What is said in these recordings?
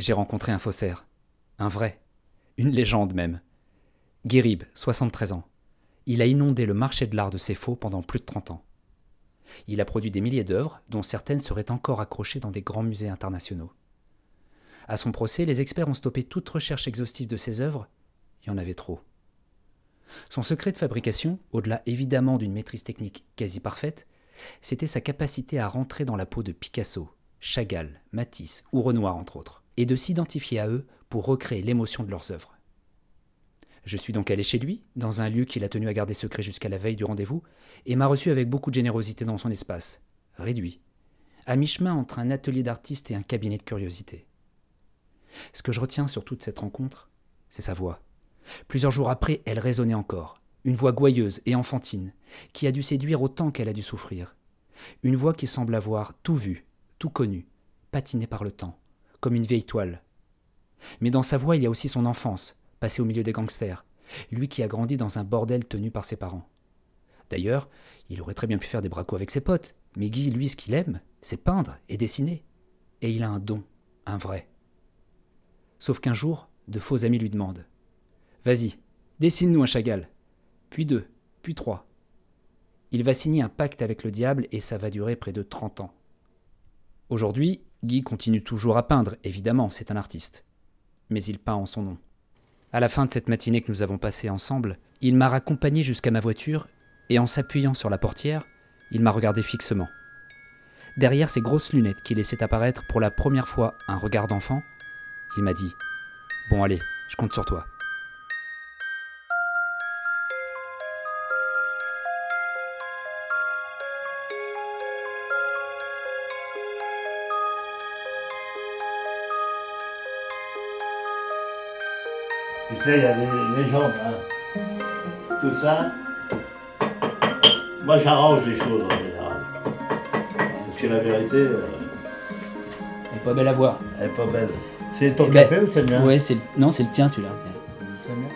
j'ai rencontré un faussaire. Un vrai. Une légende même. Guérib, 73 ans. Il a inondé le marché de l'art de ses faux pendant plus de 30 ans. Il a produit des milliers d'œuvres, dont certaines seraient encore accrochées dans des grands musées internationaux. À son procès, les experts ont stoppé toute recherche exhaustive de ses œuvres. Il y en avait trop. Son secret de fabrication, au-delà évidemment d'une maîtrise technique quasi parfaite, c'était sa capacité à rentrer dans la peau de Picasso, Chagall, Matisse ou Renoir entre autres, et de s'identifier à eux pour recréer l'émotion de leurs œuvres. Je suis donc allé chez lui, dans un lieu qu'il a tenu à garder secret jusqu'à la veille du rendez-vous, et m'a reçu avec beaucoup de générosité dans son espace, réduit, à mi-chemin entre un atelier d'artiste et un cabinet de curiosité. Ce que je retiens sur toute cette rencontre, c'est sa voix. Plusieurs jours après, elle résonnait encore, une voix gouailleuse et enfantine, qui a dû séduire autant qu'elle a dû souffrir. Une voix qui semble avoir tout vu, tout connu, patinée par le temps, comme une vieille toile. Mais dans sa voix, il y a aussi son enfance, passée au milieu des gangsters, lui qui a grandi dans un bordel tenu par ses parents. D'ailleurs, il aurait très bien pu faire des bracos avec ses potes, mais Guy, lui, ce qu'il aime, c'est peindre et dessiner. Et il a un don, un vrai. Sauf qu'un jour, de faux amis lui demandent Vas-y, dessine-nous un Chagall. Puis deux, puis trois. Il va signer un pacte avec le diable et ça va durer près de 30 ans. Aujourd'hui, Guy continue toujours à peindre, évidemment, c'est un artiste. Mais il peint en son nom. À la fin de cette matinée que nous avons passée ensemble, il m'a raccompagné jusqu'à ma voiture et en s'appuyant sur la portière, il m'a regardé fixement. Derrière ses grosses lunettes qui laissaient apparaître pour la première fois un regard d'enfant, il m'a dit Bon allez, je compte sur toi. Il y a des légendes. Hein. Tout ça, moi j'arrange les choses en général. Parce que la vérité, euh, Elle est pas belle à voir. elle est pas belle. C'est ton ben, café ou c'est le mien Ouais, c'est le- non, c'est le tien celui-là. C'est le mien.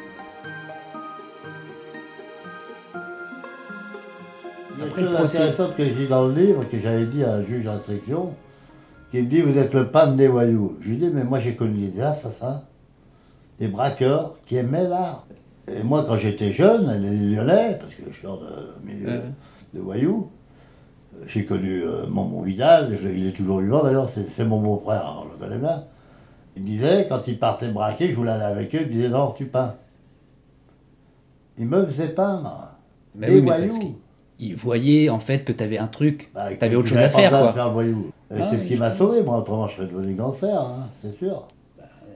Il y a Après chose intéressante que je dis dans le livre, que j'avais dit à un juge d'instruction, qui me dit Vous êtes le pan des voyous. Je lui dis Mais moi j'ai connu des assassins, des braqueurs qui aimaient l'art. Et moi, quand j'étais jeune, les Lyonnais, parce que je sors de milieu Ouais. de voyous, j'ai connu euh, Maman Vidal, je- il est toujours vivant d'ailleurs, c'est mon beau-frère, on le connaît bien. Il me disait, quand il partait braquer, je voulais aller avec eux, il me disait Non, tu peins. Il me faisait peindre. Bah Des oui, mais voyous. parce qu'il il voyait en fait que tu avais un truc, Bah, tu avais autre chose à faire quoi. faire voyou. Ah c'est ce qui je m'a sauvé, moi, autrement je serais devenu gangster, hein, c'est sûr.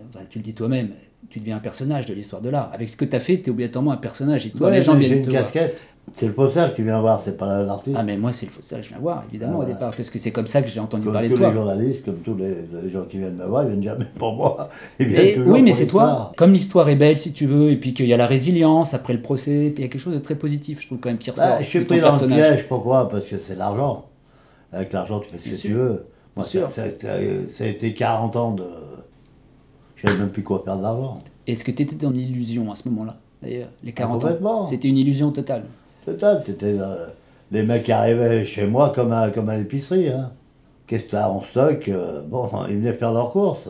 Enfin, tu le dis toi-même, tu deviens un personnage de l'histoire de l'art. Avec ce que tu as fait, tu es obligatoirement un personnage. Et toi, Ouais, les gens viennent j'ai une te voir. casquette. C'est le faussaire que tu viens voir, c'est pas l'artiste. Ah mais moi c'est le faussaire que je viens voir évidemment Ah au départ parce que c'est comme ça que j'ai entendu comme parler tous de les toi. journalistes, comme tous les, les gens qui viennent me voir, ils viennent jamais pour moi. Ils viennent Et- oui mais c'est toi. Comme l'histoire est belle si tu veux et puis qu'il y a la résilience après le procès, puis il y a quelque chose de très positif je trouve quand même qui ressort. Bah, je suis pris dans le piège, pourquoi? Parce que c'est l'argent. Avec l'argent, tu fais ce que sûr. tu veux. Moi, ça a été 40 ans de. Je savais même plus quoi faire de l'argent. Est-ce que tu étais dans l'illusion à ce moment-là d'ailleurs les 40 ans? Ah. C'était une illusion totale. Total, t'étais, euh, les mecs qui arrivaient chez moi comme à, comme à l'épicerie. Hein. Qu'est-ce que t'as en stock euh, Bon, ils venaient faire leurs courses.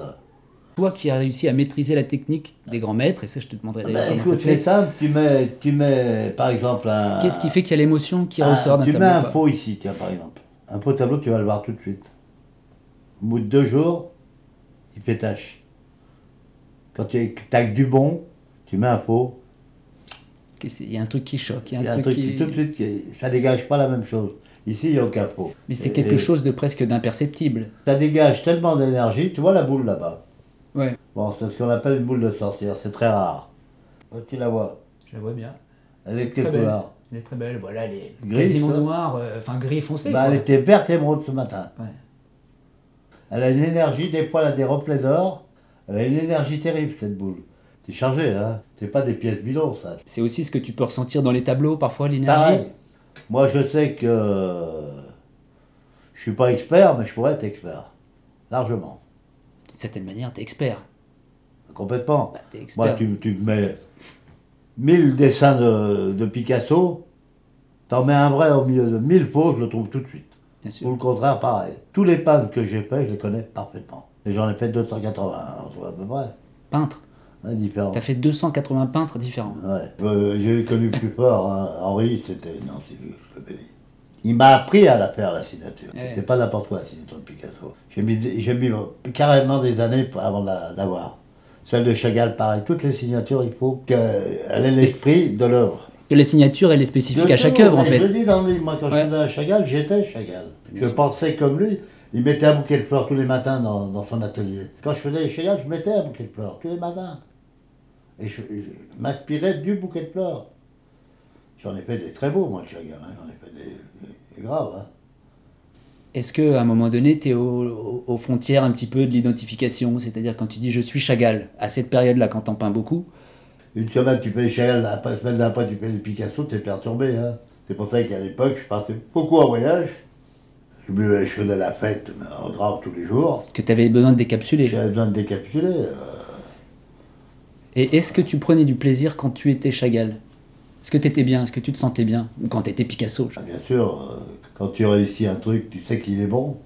Toi qui as réussi à maîtriser la technique des grands maîtres, et ça je te demanderai d'ailleurs Ben, comment écoute, c'est simple, tu mets, tu mets par exemple un. Qu'est-ce qui fait qu'il y a l'émotion qui un- ressort d'un Tu mets un pas? pot ici, tiens, par exemple. Un pot tableau, tu vas le voir tout de suite. Au bout de deux jours, il fait tache. Quand tu as du bon, tu mets un Qu'est-ce- Il y a un truc qui choque, il y a un truc, qui... tout de suite, ça dégage pas la même chose. Ici, il n'y a aucun pot. Mais c'est quelque et chose de presque d'imperceptible. Ça dégage tellement d'énergie, tu vois la boule là-bas. Ouais. Bon, c'est ce qu'on appelle une boule de sorcière, c'est très rare. Oh, Tu la vois, Je la vois bien. elle est de belle. couleur? Elle est très belle. Voilà, elle est Grise, quasiment quoi. noire, euh, enfin gris foncé. bah, quoi. Elle était verte émeraude ce matin. Ouais. Elle a une énergie, des poils à des reflets d'or. Elle a une énergie terrible, cette boule. C'est chargé, hein. C'est pas des pièces bidons, ça. C'est aussi ce que tu peux ressentir dans les tableaux, parfois, l'énergie. Pareil. Moi, je sais que je suis pas expert, mais je pourrais être expert. Largement. D'une certaine manière, t'es expert. Complètement. Bah, expert. Moi, tu, tu me mets 1000 dessins de, de Picasso, t'en mets un vrai au milieu de 1000 faux, je le trouve tout de suite. Bien Ou sûr. le contraire, pareil. Tous les peintres que j'ai faits, je les connais parfaitement. J'en ai fait 280, à peu près. Peintre Hein, différents. T'as fait 280 peintres différents. Ouais. Euh, J'ai connu plus fort, hein. Henri, c'était. Non, c'est lui, je le bénis. Il m'a appris à la faire, la signature. Ouais. C'est pas n'importe quoi, la signature de Picasso. J'ai mis, mis carrément des années avant de la- l'avoir. Celle de Chagall, pareil. Toutes les signatures, il faut qu'elle ait l'esprit de l'œuvre. Et la signature, elle est spécifique De à chaque œuvre, en mais Je fait. le dis dans le livre, moi, quand Ouais. je faisais à Chagall, j'étais Chagall. Je pensais comme lui. Il mettait un bouquet de fleurs tous les matins dans, dans son atelier. Quand je faisais les Chagall, je mettais un bouquet de fleurs tous les matins. Et je, je m'inspirais du bouquet de fleurs. J'en ai fait des très beaux, moi, de Chagall. hein. J'en ai fait des, des- des graves. hein. Est-ce qu'à un moment donné, tu es aux, aux frontières un petit peu de l'identification? C'est-à-dire quand tu dis je suis Chagall, à cette période-là, quand t'en peins beaucoup, Une semaine, tu fais Chagall, la la semaine d'après, tu fais les Picasso, t'es perturbé. Hein. C'est pour ça qu'à l'époque, je partais beaucoup en voyage. Je, buvais- je faisais la fête mais en grave tous les jours. que tu avais besoin de décapsuler. J'avais besoin de décapsuler. euh, Et est-ce que tu prenais du plaisir quand tu étais Chagall? Est-ce que tu étais bien? Est-ce que tu te sentais bien? Ou quand tu étais Picasso Ah, bien sûr, euh, quand tu réussis un truc, tu sais qu'il est bon,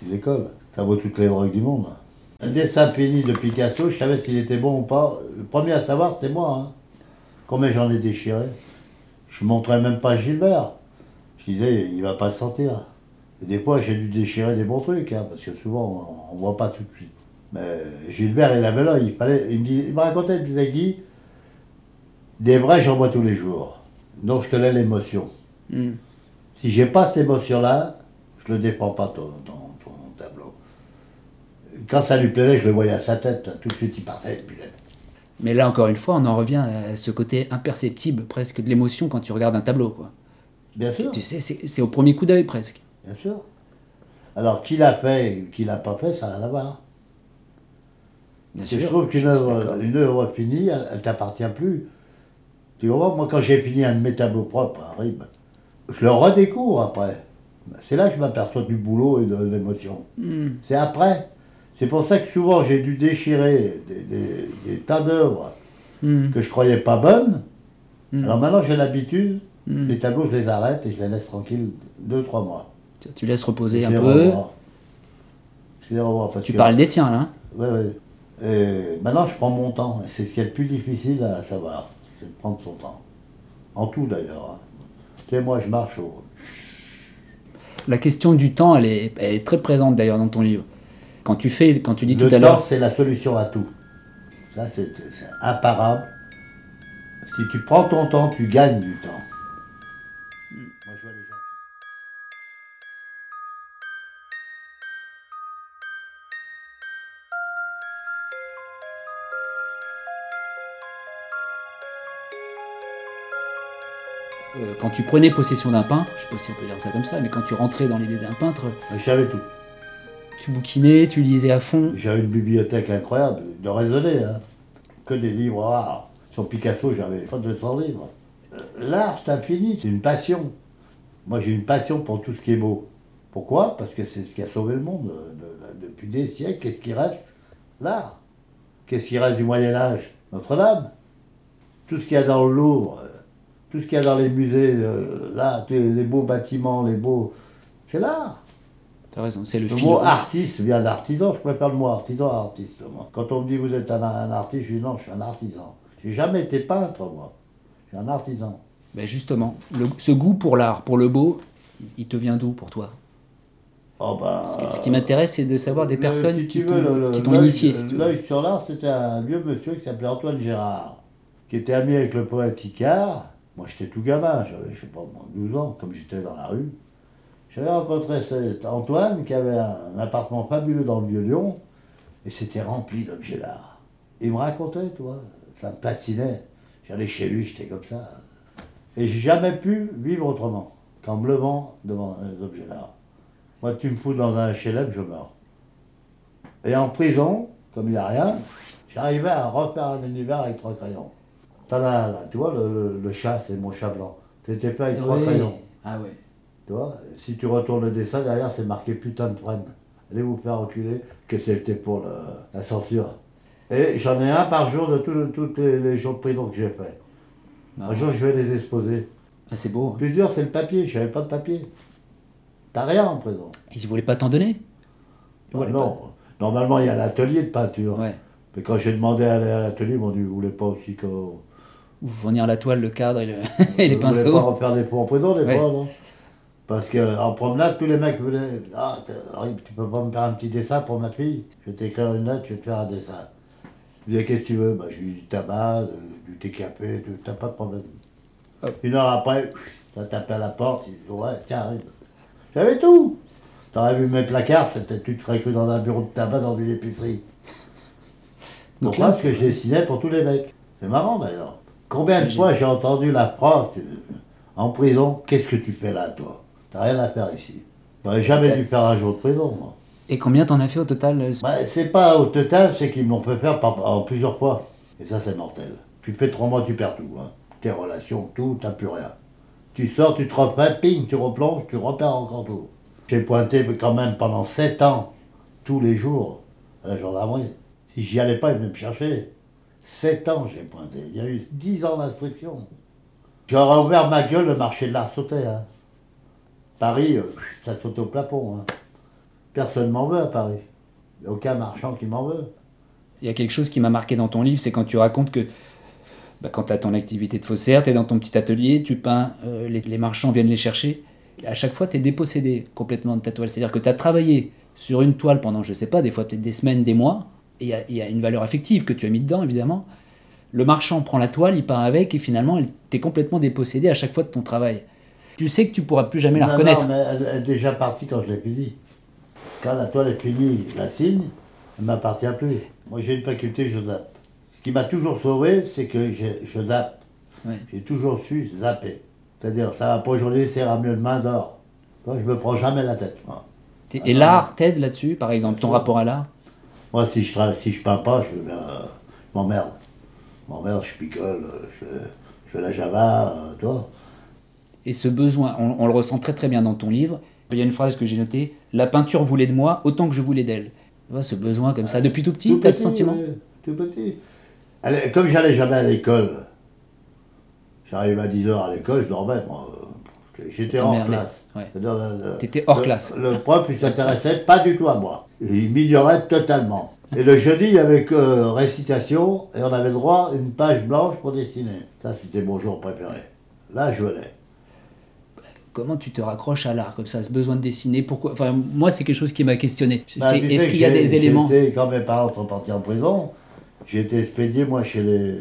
tu décolles. Ça vaut toutes les drogues du monde. Un dessin fini de Picasso, je savais s'il était bon ou pas. Le premier à savoir, c'était moi. hein. Combien j'en ai déchiré? Je montrais même pas à Gilbert. Je disais, il va pas le sentir. Et des fois, j'ai dû déchirer des bons trucs, hein, parce que souvent, on, on voit pas tout de suite. Mais Gilbert, il avait l'œil. Il, fallait, il, me dit, il me racontait, il me disait, Guy, des vrais, j'en vois tous les jours. Donc, je te laisse l'émotion. Hmm. Si j'ai pas cette émotion-là, je le défends pas ton, ton, ton tableau. Quand ça lui plaisait, je le voyais à sa tête, tout de suite il partait. puis Mais là, encore une fois, on en revient à ce côté imperceptible presque de l'émotion quand tu regardes un tableau. Quoi. Bien sûr, Tu sais, c'est au premier coup d'œil presque. bien sûr. Alors qui l'a fait qui l'a pas fait, ça n'a rien à voir. Bien Parce que je trouve qu'une œuvre, une œuvre finie, elle, elle t'appartient plus. Tu comprends Moi, quand j'ai fini un de mes tableaux propres, rib, je le redécouvre après. C'est là que je m'aperçois du boulot et de, de l'émotion. Hmm. C'est après. C'est pour ça que souvent j'ai dû déchirer des, des- des tas d'œuvres Hmm. que je croyais pas bonnes. Mm. Alors maintenant j'ai l'habitude, Hmm. les tableaux je les arrête et je les laisse tranquilles deux, trois mois. Tu- laisses reposer Je un peu. revois. Je les revois parce Tu que- parles des tiens, là. ouais. Et maintenant je prends mon temps c'est ce qui est le plus difficile à savoir, c'est de prendre son temps. En tout d'ailleurs. hein. Tu sais, moi je marche au. La question du temps, elle est, elle est très présente d'ailleurs dans ton livre. Quand tu fais, quand tu dis Le tout à temps l'heure, c'est la solution à tout. Ça c'est imparable. Si tu prends ton temps, tu gagnes du temps. Euh, quand tu prenais possession d'un peintre, je sais pas si on peut dire ça comme ça, mais quand tu rentrais dans l'idée d'un peintre, Je savais tout. tu bouquinais, tu lisais à fond. J'avais une bibliothèque incroyable, de raisonner, hein. que des livres rares. Sur Picasso, j'avais pas 200 livres. Euh, L'art, c'est infini, c'est une passion. Moi, j'ai une passion pour tout ce qui est beau. Pourquoi? Parce que c'est ce qui a sauvé le monde euh, de- de- depuis des siècles. Qu'est-ce qui reste? L'art. Qu'est-ce qui reste du Moyen-Âge Notre-Dame. Tout ce qu'il y a dans le Louvre, tout ce qu'il y a dans les musées, euh, là, les beaux bâtiments, les beaux. C'est l'art. T'as raison, c'est le, Le mot artiste vient d'artisan, je préfère le mot artisan à artiste. Moi. Quand on me dit vous êtes un, un artiste, je dis non, je suis un artisan. J'ai jamais été peintre, moi. Je suis un artisan. Ben justement, le- ce goût pour l'art, pour le beau, il te vient d'où pour toi? Oh ben, que Ce qui m'intéresse, c'est de savoir des le- personnes si qui t'ont initié. si. L'œil sur l'art, c'était un vieux monsieur qui s'appelait Antoine Gérard, qui était ami avec le poète Icare. Moi, j'étais tout gamin, j'avais, je sais pas, moi, 12 ans, comme j'étais dans la rue. J'avais rencontré cet Antoine qui avait un, un appartement fabuleux dans le Vieux-Lyon, et c'était rempli d'objets d'art. Il me racontait, toi, ça me fascinait. J'allais chez lui, j'étais comme ça. Et j'ai jamais pu vivre autrement qu'en me levant devant les objets d'art. Moi, tu me fous dans un HLM, je meurs. Et en prison, comme il n'y a rien, j'arrivais à refaire un univers avec trois crayons. As là, tu vois, le, le- le chat, c'est mon chat blanc. T'étais pas avec trois Oui. crayons. Ah ouais. Tu vois, si tu retournes le dessin, derrière, c'est marqué putain de freine. Allez vous faire reculer, que c'était pour le- la censure. Et j'en ai un par jour de tous les, les jours de prison que j'ai fait. Un jour, je vais les exposer. Ah, c'est beau. Le plus dur, c'est le papier. Je n'avais pas de papier. T'as rien en prison. Ils voulaient pas t'en donner? Ouais, Ah non, normalement il y a l'atelier de peinture. Ouais. Mais quand j'ai demandé à aller à l'atelier, ils m'ont dit, vous voulez pas aussi que... Ou fournir la toile, le cadre et, le- et les Vous voulez pas pinceaux. refaire des pots en prison, des Ouais. fois, non? Parce qu'en promenade, tous les mecs venaient. Ah, Henri, tu peux pas me faire un petit dessin pour ma fille? Je vais t'écrire une lettre, je vais te faire un dessin. Je lui qu'est-ce que tu veux? Bah, J'ai eu du tabac, du TKP, tout, t'as pas de problème. Hop. Une heure après, ça tapé à la porte, il dit, ouais, tiens, arrive. J'avais tout T'aurais vu mes placards, c'était, tu te serais cru dans un bureau de tabac dans une épicerie. Donc là, Parce que je dessinais pour tous les mecs. C'est marrant d'ailleurs. Combien de fois j'ai entendu la phrase en prison Qu'est-ce que tu fais là, toi? T'as rien à faire ici. J'aurais jamais dû faire un jour de prison, moi. Et combien t'en as fait au total euh, Bah, c'est pas au total, c'est qu'ils m'ont fait faire par- en plusieurs fois. Et ça, c'est mortel. Tu fais trois mois, tu perds tout. Hein. Tes relations, tout, t'as plus rien. Tu sors, tu te refais, ping, tu replonges, tu repères encore tout. J'ai pointé quand même pendant sept ans, tous les jours, à la gendarmerie. Si j'y allais pas, ils venaient me chercher. Sept ans, j'ai pointé. Il y a eu dix ans d'instruction. J'aurais ouvert ma gueule, le marché de l'art sautait. Hein. Paris, euh, ça sautait au plafond. Hein. Personne m'en veut à Paris. Aucun marchand qui m'en veut. Il y a quelque chose qui m'a marqué dans ton livre, c'est quand tu racontes que bah, quand tu as ton activité de faussaire, tu es dans ton petit atelier, tu peins, euh, les, marchands viennent les chercher. À chaque fois, tu es dépossédé complètement de ta toile. C'est-à-dire que tu as travaillé sur une toile pendant, je sais pas, des fois peut-être des semaines, des mois, il y a- il y, a une valeur affective que tu as mis dedans, évidemment. Le marchand prend la toile, il peint avec, et finalement, tu es complètement dépossédé à chaque fois de ton travail. Tu sais que tu pourras plus jamais la reconnaître. non, mais elle, est déjà partie quand je l'ai fini. Quand la toile est finie, je la signe, elle ne m'appartient plus. Moi, j'ai une faculté, je zappe. Ce qui m'a toujours sauvé, c'est que je zappe. J'ai toujours su zapper. C'est-à-dire, ça va pas aujourd'hui, c'est mieux de main d'or. Moi, je me prends jamais la tête, moi. T'es- Et l'art t'aide là-dessus, par exemple, ton sûr. rapport à l'art? Moi, si je si je peins pas, je, ben, euh, je m'emmerde. Je m'emmerde, je picole, euh, je, je fais la java, euh, tu vois. Et ce besoin, on, on le ressent très très bien dans ton livre. Il y a une phrase que j'ai notée La peinture voulait de moi autant que je voulais d'elle. Tu vois, ce besoin comme ça, depuis tout petit, t'as ce petit, sentiment? ouais, Tout petit. Allez, comme j'allais jamais à l'école, j'arrivais à 10h à l'école, je dormais, moi. J'étais t'emmerdait, classe. Ouais. T'étais hors le- classe. Le prof, il s'intéressait pas du tout à moi. Il m'ignorait totalement. Et le jeudi, il y avait que euh, récitation, et on avait droit à une page blanche pour dessiner. Ça, c'était mon jour préféré. Là, je venais. Comment tu te raccroches à l'art comme ça, ce besoin de dessiner? Pourquoi? Enfin, moi, c'est quelque chose qui m'a questionné. Bah, Est-ce qu'il y a des éléments? Quand mes parents sont partis en prison, j'ai été expédié, moi, chez les...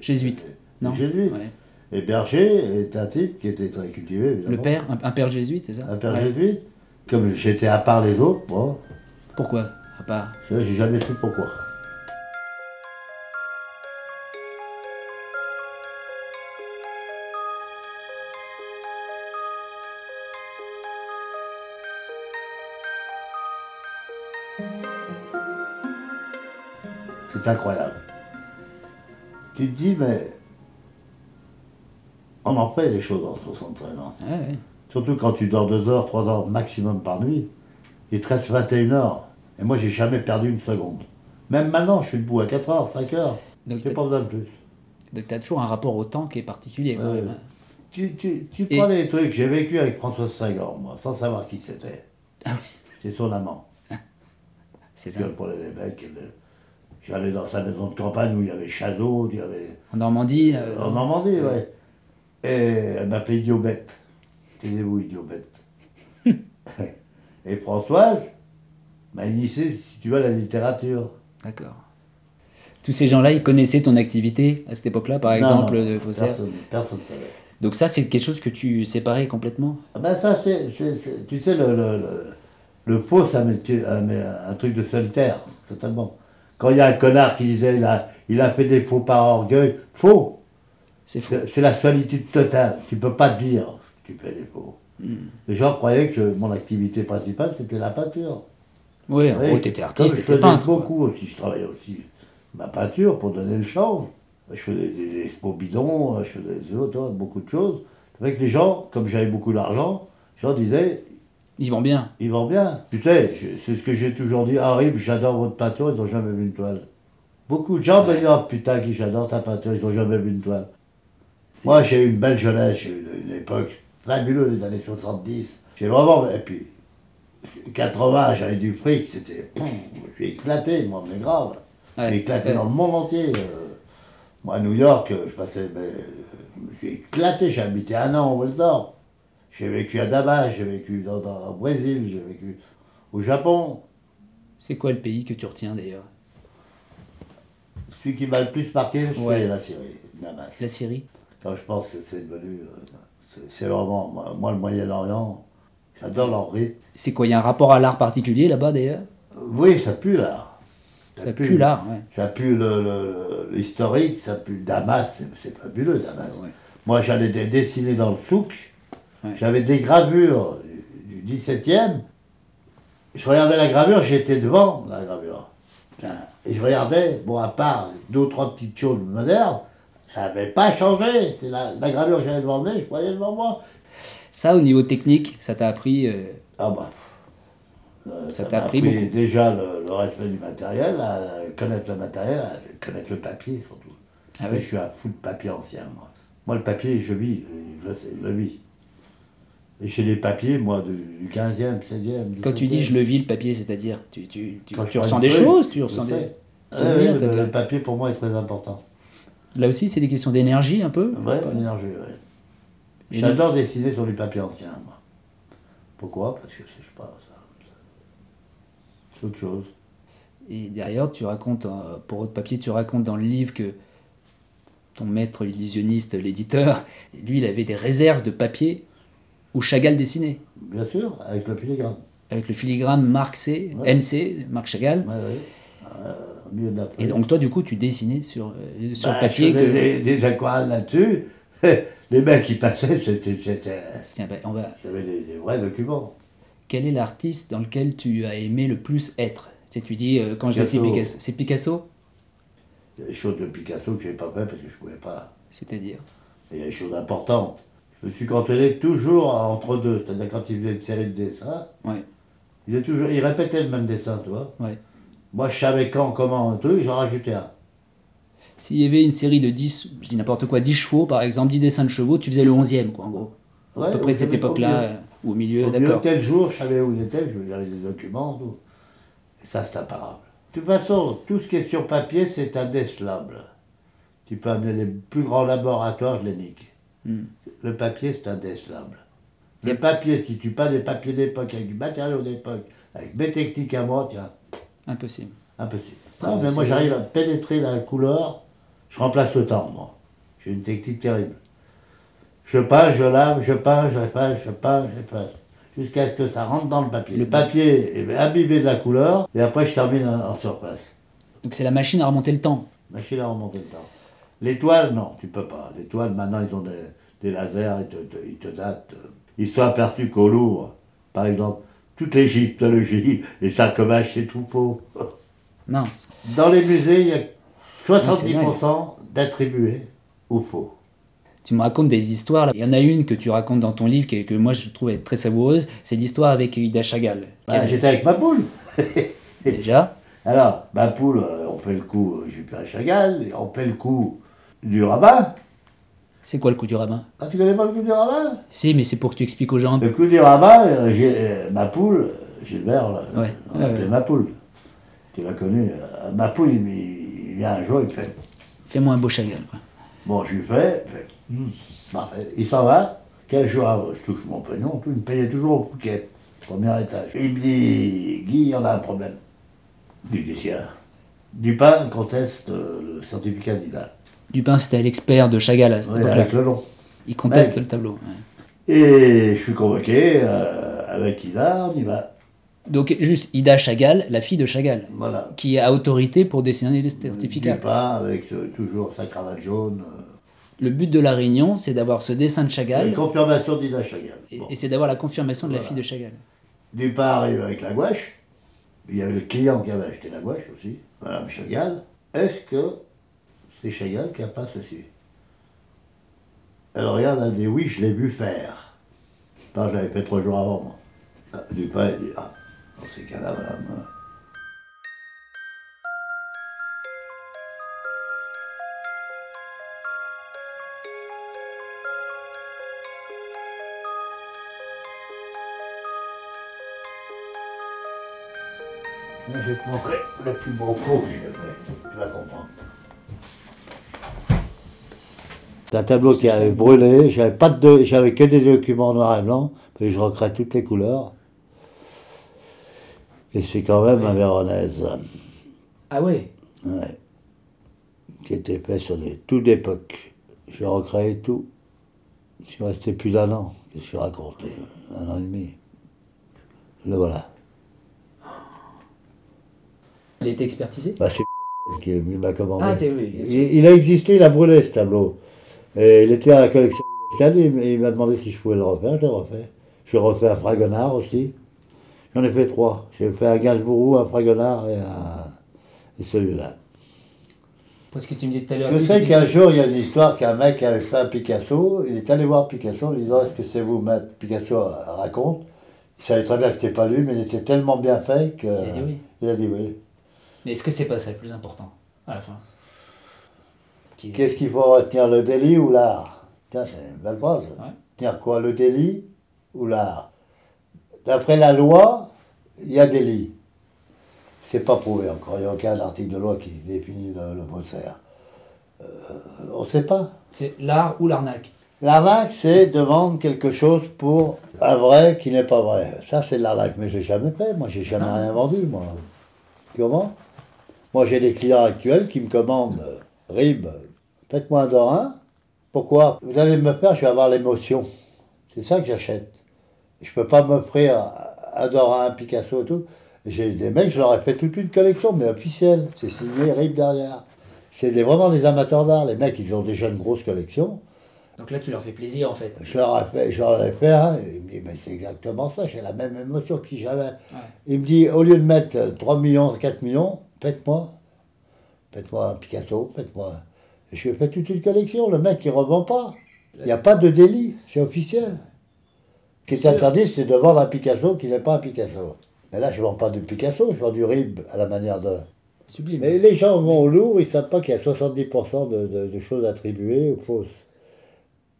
Jésuites, les non? Jésuites. Ouais. Et Berger est un type qui était très cultivé, évidemment. Le père, un, un père jésuite, c'est ça? Un père Ouais. jésuite. Comme j'étais à part les autres, moi, Pourquoi? À part. ça, j'ai jamais su pourquoi. C'est incroyable. Tu te dis, mais on en fait des choses en 73 ans. Ouais, ouais. Surtout quand tu dors 2 heures, 3 heures maximum par nuit. Il te reste 21 heures. Et moi, j'ai jamais perdu une seconde. Même maintenant, je suis debout à 4 heures, 5 heures. Donc, J'ai pas besoin de plus. donc tu as toujours un rapport au temps qui est particulier. quand Ouais, même. ouais. Tu, tu, Et- prends les trucs. J'ai vécu avec François Sagan, moi, sans savoir qui c'était. Ah J'étais son amant. C'est Je dingue. pour les mecs. le- J'allais dans sa maison de campagne où il y avait Chazot, il y avait. En Normandie, euh, En Normandie, ouais. Et elle m'appelait. Taisez-vous, Idiot Bête. Et Françoise m'a initié, si tu veux, à la littérature. D'accord. Tous ces gens-là, ils connaissaient ton activité à cette époque-là, par Non, exemple, non, de faussaire. Personne personne ne savait. Donc ça, c'est quelque chose que tu séparais complètement? Ah ben ça, c'est, tu sais, le, le, le, le faux, c'est un, métier- un, un truc de solitaire, totalement. Quand il y a un connard qui disait, il a, il a fait des faux par orgueil, faux. C'est la solitude totale. Tu peux pas dire que tu fais des faux. Hmm. Les gens croyaient que mon activité principale, c'était la peinture. Oui, en gros, t'étais comme artiste, peintre. quoi. beaucoup aussi, je travaillais aussi ma peinture pour donner le change. Je faisais des expos bidons, je faisais des autres, beaucoup de choses. Avec les gens, comme j'avais beaucoup d'argent, les gens disaient, Ils vont bien. ils vont bien. Tu sais, je- c'est ce que j'ai toujours dit, Harry, j'adore votre peinture, ils n'ont jamais vu une toile. Beaucoup de gens me disent, oh putain, qui j'adore ta peinture, ils n'ont jamais vu une toile. Moi, j'ai eu une belle jeunesse, j'ai eu une, époque fabuleuse, les années 70. J'ai vraiment, et puis, 80, j'avais du fric, c'était. Je suis éclaté, moi, mais grave. Ouais, suis éclaté ouais. dans le monde entier. euh. Moi, à New York, euh, je passais. mais, je suis éclaté, j'ai habité un an au Walsor. J'ai vécu à Damas, j'ai vécu dans, dans- au Brésil, j'ai vécu au Japon. C'est quoi le pays que tu retiens d'ailleurs? Celui qui m'a le plus marqué, c'est Ouais. la Syrie, Damas. La Syrie? Je pense que c'est devenu. euh, c'est- vraiment. Moi, moi, le Moyen-Orient, j'adore leur rythme. C'est quoi Il y a un rapport à l'art particulier là-bas d'ailleurs? Oui, ça pue là. Ça pue l'art, ouais. Ça pue le- le- le- l'historique, ça pue Damas, c'est- fabuleux Damas. Ouais. Moi j'allais dessiner dans le souk, Ouais. j'avais des gravures du, du 17e. Je regardais la gravure, j'étais devant la gravure. Et je regardais, bon à part deux ou trois petites choses modernes, ça n'avait pas changé. C'est la, la gravure que j'avais devant nez, je voyais devant moi. Ça, au niveau technique, ça t'a appris. euh, Ah bah. euh, Ça ça t'a appris appris déjà le, le respect du matériel, à connaître le matériel, à connaître le papier surtout. Ah que Je suis un fou de papier ancien, moi. Moi, le papier, je vis, je le sais, je le vis. Et j'ai des papiers, moi, du, du 15e, 16e. Quand tu 17e. dis je le vis, le papier, c'est-à-dire tu, tu, tu, Quand tu ressens des choses, tu ressens des t'as- le, le papier, pour moi, est très important. Là aussi, c'est des questions d'énergie un peu Ouais, l'énergie, ouais. J'adore dessiner sur du papier ancien, moi. Pourquoi? Parce que, je sais pas, ça... ça- C'est autre chose. Et derrière, tu racontes, euh, pour autre papier, tu racontes dans le livre que ton maître illusionniste, l'éditeur, lui, il avait des réserves de papier où Chagall dessinait. Bien sûr, avec le filigrane. Avec le filigrane Marc C, Ouais. MC, Marc Chagall. Ouais, ouais. Euh, au milieu de la Et donc, toi, du coup, tu dessinais sur, euh, sur Bah, papier je que. des, des aquarelles là-dessus. Les mecs qui passaient, c'était. c'était- on va... J'avais des, des vrais documents. Quel est l'artiste dans lequel tu as aimé le plus être? Tu sais, tu dis, euh, quand je dis Picasso. Picasso, c'est Picasso? Il y a des choses de Picasso que je n'ai pas fait parce que je ne pouvais pas. C'est-à-dire? Il y a des choses importantes. Je me suis cantonné toujours entre deux. C'est-à-dire quand il faisait une série de dessins, Ouais, il, toujours, il répétait le même dessin, tu vois. ouais. Moi, je savais quand, comment, un truc, j'en rajoutais un. S'il y avait une série de 10, je dis n'importe quoi, 10 chevaux par exemple, 10 dessins de chevaux, tu faisais le 11e, quoi, en gros. Ouais, à peu près de cette époque-là, au euh, ou au milieu, d'accord. tel jour, je savais où il était, je- j'avais des documents, tout. Et ça, c'est imparable. De toute façon, tout ce qui est sur papier, c'est indécelable. Tu peux amener les plus grands laboratoires, je les nique. Hmm. Le papier, c'est indécelable. Yep. Le papier, si tu pas des papiers d'époque, avec du matériau d'époque, avec mes techniques à moi, tiens, Impossible. impossible. Non, mais moi, j'arrive à pénétrer la couleur, je remplace le temps, moi. J'ai une technique terrible. Je peins, je lave, je peins, je efface, je peins, j'efface. Jusqu'à ce que ça rentre dans le papier. Le papier est imbibé de la couleur, et après, je termine en, surface. Donc c'est la machine à remonter le temps. Machine à remonter le temps. L'étoile, non, tu peux pas. L'étoile, maintenant, ils ont des, des lasers, ils te, te- ils te datent. Ils sont aperçus qu'au Louvre, par exemple, toute l'égyptologie, les sarcophages, c'est tout faux. Mince. Dans les musées, il y a Ah, c'est 70% d'attribués au faux. Tu me racontes des histoires. là. Il y en a une que tu racontes dans ton livre que, que moi je trouve être très savoureuse. C'est l'histoire avec Ida Chagall. Bah, J'étais avec ma poule. Déjà. Alors, ma poule, euh, on fait le coup euh, Jupiter Chagall, on fait le coup du rabbin. C'est quoi le coup du rabbin Ah, tu connais pas le coup du rabbin Si, mais c'est pour que tu expliques aux gens. Le coup du rabbin, euh, j'ai- euh, ma poule, euh, Gilbert, là, Ouais, on ouais, l'appelait ouais. ma poule. Tu l'as connu. euh, ma poule, il, il- vient un jour, il fait Fais-moi un beau quoi. Bon, je lui fais, il fait, Hmm, parfait. Il s'en va. 15 jours avant, je touche mon pognon, il me payait toujours au Phuket, premier étage. Il me dit, Guy, on a un problème. Judiciaire. Dupin conteste le certificat d'IDA. Dupin, c'était l'expert de Chagall à cette Ouais, époque-là. avec le nom. Il conteste Ouais. le tableau. ouais. Et je suis convoqué euh, avec Ida, on y va. Donc, juste Ida Chagall, la fille de Chagall, Voilà. qui a autorité pour dessiner les certificats. Dupin avec ce- toujours sa cravate jaune. euh, Le but de la réunion, c'est d'avoir ce dessin de Chagall une confirmation d'Ida Chagall. et, Bon. et c'est d'avoir la confirmation de la fille de Chagall. Dupin arrive avec la gouache. Il y avait le client qui avait acheté la gouache aussi, Madame Chagall. Est-ce que c'est Chagall qui a pas ceci Elle regarde, elle dit oui, je l'ai vu faire. Non, je l'avais fait trois jours avant, moi. Ah, Dupin, il dit ah, dans ces cas-là, madame. Je vais te montrer le plus beau pot que j'ai fait. Tu vas comprendre. C'est un tableau qui avait brûlé. J'avais pas de, j'avais que des documents noir et blanc. Puis je recrée toutes les couleurs. Et c'est quand même un Véronèse. Ah ouais Ouais. Qui était fait sur des tout d'époque. J'ai recréé tout. Je suis resté plus d'un an. Que je raconte Un an et demi. Le voilà. Il a été expertisé? Bah, c'est qui m'a commandé. Ah, c'est oui, il, il a existé, il a brûlé ce tableau. Et il était à la collection il, il m'a demandé si je pouvais le refaire, je l'ai refait. Je refait un Fragonard aussi. J'en ai fait trois. J'ai fait un Gainsbourg, un Fragonard et, un... et celui-là. Parce que tu me disais tout à l'heure. Je sais qu'un jour, il y a une histoire qu'un mec avait fait un Picasso. Il est allé voir Picasso en lui disant Est-ce que c'est vous, maître Picasso raconte? Il savait très bien que c'était pas lui, mais il était tellement bien fait que. Il a dit oui. Il a dit oui. Mais est-ce que c'est pas ça le plus important à la fin? Qu'est-ce qu'il faut retenir, le délit ou l'art? Tiens, c'est une belle phrase. Ouais. Retenir quoi, le délit ou l'art? D'après la loi, il y a délit. C'est pas prouvé encore. Il n'y a aucun article de loi qui définit le, le faussaire. Euh, on ne sait pas. C'est l'art ou l'arnaque? L'arnaque, c'est de vendre quelque chose pour un vrai qui n'est pas vrai. Ça, c'est de l'arnaque. Mais j'ai jamais fait. Moi, j'ai jamais Ah. rien vendu, moi. Comment? Moi, j'ai des clients actuels qui me commandent euh, Rib, faites-moi un Dorin. Pourquoi? Vous allez me faire, je vais avoir l'émotion. C'est ça que j'achète. Je peux pas m'offrir un Dorin, un Picasso et tout. J'ai des mecs, je leur ai fait toute une collection, mais officielle. C'est signé Rib derrière. C'est des- vraiment des amateurs d'art. Les mecs, ils ont déjà une grosse collection. Donc là, tu leur fais plaisir en fait. Je leur ai fait, je leur ai fait un, il me dit, mais c'est exactement ça, j'ai la même émotion que si j'avais. Il me dit, au lieu de mettre euh, 3 millions, 4 millions, faites-moi, faites-moi un Picasso, faites-moi. Je fait toute une collection, le mec il revend pas. Il n'y a pas de délit, c'est officiel. Ce qui est interdit, c'est de vendre un Picasso qui n'est pas un Picasso. Mais là, je ne vends pas de Picasso, je vends du rib à la manière de. Sublime. Mais les gens vont au Louvre, ils ne savent pas qu'il y a 70% de, de- de choses attribuées ou fausses.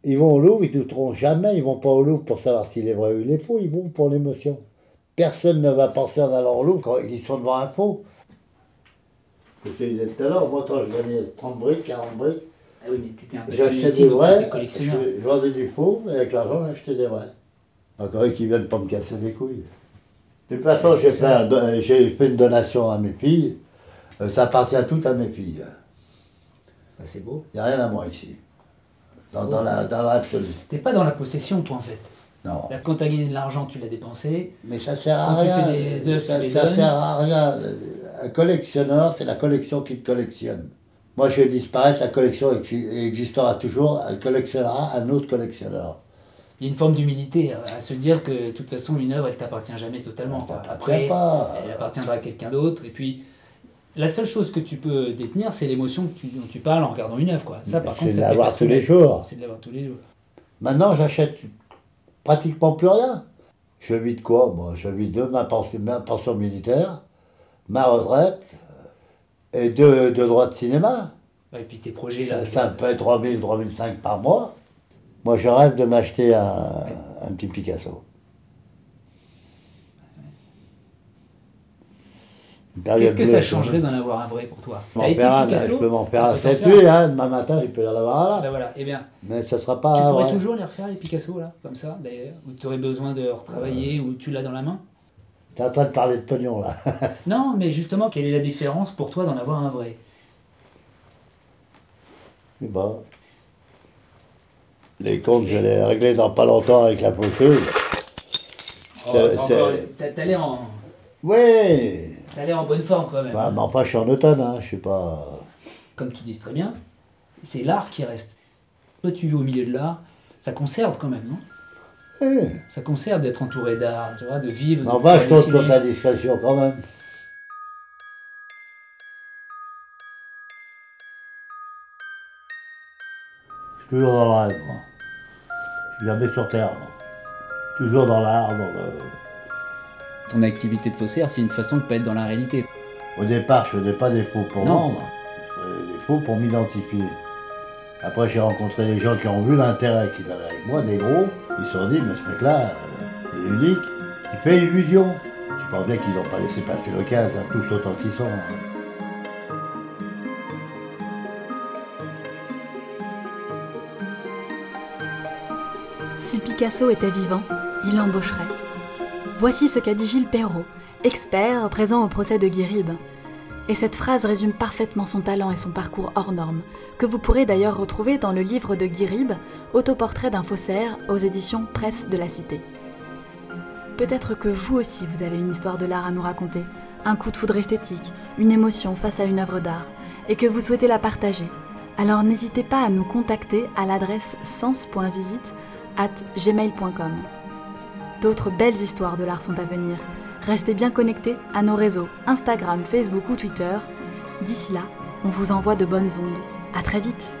Ils vont au Louvre, ils ne douteront jamais, ils vont pas au Louvre pour savoir s'il est vrai ou il est faux, ils vont pour l'émotion. Personne ne va penser en allant au Louvre quand ils sont devant un faux. Je te disais tout à l'heure, moi quand je gagnais 30 briques, 40 briques, Ah oui, mais t'étais un passionné j'achetais des vrais, je, vendais du faux, et avec l'argent, j'achetais des vrais. Encore eux qui viennent pas me casser les couilles. De toute façon, j'ai fait, un une donation à mes filles. Euh, Ça appartient tout à mes filles. Bah, c'est beau. Il n'y a rien à moi ici. Dans, dans la- dans l'absolu. T'es pas dans la possession, toi en fait. Non. Là, quand t'as gagné de l'argent, tu l'as dépensé. Mais ça sert à Quand tu rien. fais des œuvres, ça, tu les ça donnes. sert à rien. Un collectionneur, c'est la collection qui te collectionne. Moi, je vais disparaître, la collection ex- existera toujours, elle collectionnera un autre collectionneur. Il y a une forme d'humilité à, se dire que de toute façon, une œuvre, elle t'appartient jamais totalement. Après, pas. elle appartiendra à quelqu'un d'autre. Et puis, la seule chose que tu peux détenir, c'est l'émotion dont tu parles en regardant une œuvre. Quoi. Ça, par C'est de l'avoir tous les jours. C'est de l'avoir tous les jours. Maintenant, j'achète pratiquement plus rien. Je vis de quoi? Moi, je vis de ma pension, ma pension militaire, ma retraite euh, et de, de droits de cinéma. Et puis tes projets là. Ça, ça me paye 3000, 3005 par mois. Moi, je rêve de m'acheter un, un petit Picasso. Qu'est-ce que bleue, ça je changerait d'en avoir un vrai pour toi? Peux faire un, Picasso Je peux m'en faire un peux cette nuit, hein, demain matin, il peut y en avoir un Ben là. voilà, eh bien, Mais ça sera pas tu pourrais vrai. toujours les refaire les Picasso là, comme ça d'ailleurs, ou tu aurais besoin de retravailler, ou tu l'as dans la main? T'es en train de parler de pognon là. Non, mais justement, quelle est la différence pour toi d'en avoir un vrai? Bon. Les comptes, je les régler dans pas longtemps avec la c'est- Oh, T'as l'air en, Oui t'as l'air en bonne forme quand même. bah, Mais enfin, je suis en automne, hein, je suis pas. Comme tu dis très bien, c'est l'art qui reste. Toi, tu vis au milieu de l'art, ça conserve quand même, non? Oui. Ça conserve d'être entouré d'art, tu vois, de vivre. Enfin, pouvoir je compte sur ta discrétion quand même. Je suis toujours dans le rêve, moi. Je suis jamais sur terre, moi. Toujours dans l'art, dans le... Ton activité de faussaire, c'est une façon de pas être dans la réalité. Au départ, je faisais pas des faux pour Non. vendre. Je faisais des faux pour m'identifier. Après, j'ai rencontré des gens qui ont vu l'intérêt qu'ils avaient avec moi, des gros. Ils se sont dit, mais ce mec-là, euh, il est unique. Il fait illusion. Tu J'espère bien qu'ils n'ont pas laissé passer l'occasion, hein, tous autant qu'ils sont. Hein. Si Picasso était vivant, il l'embaucherait. Voici ce qu'a dit Gilles Perrault, expert présent au procès de Guirib. Et cette phrase résume parfaitement son talent et son parcours hors norme, que vous pourrez d'ailleurs retrouver dans le livre de Guirib, Autoportrait d'un faussaire, aux éditions Presse de la Cité. Peut-être que vous aussi vous avez une histoire de l'art à nous raconter, un coup de foudre esthétique, une émotion face à une œuvre d'art, et que vous souhaitez la partager. Alors n'hésitez pas à nous contacter à l'adresse sens.visite at gmail.com. D'autres belles histoires de l'art sont à venir. Restez bien connectés à nos réseaux Instagram, Facebook ou Twitter. D'ici là, on vous envoie de bonnes ondes. À très vite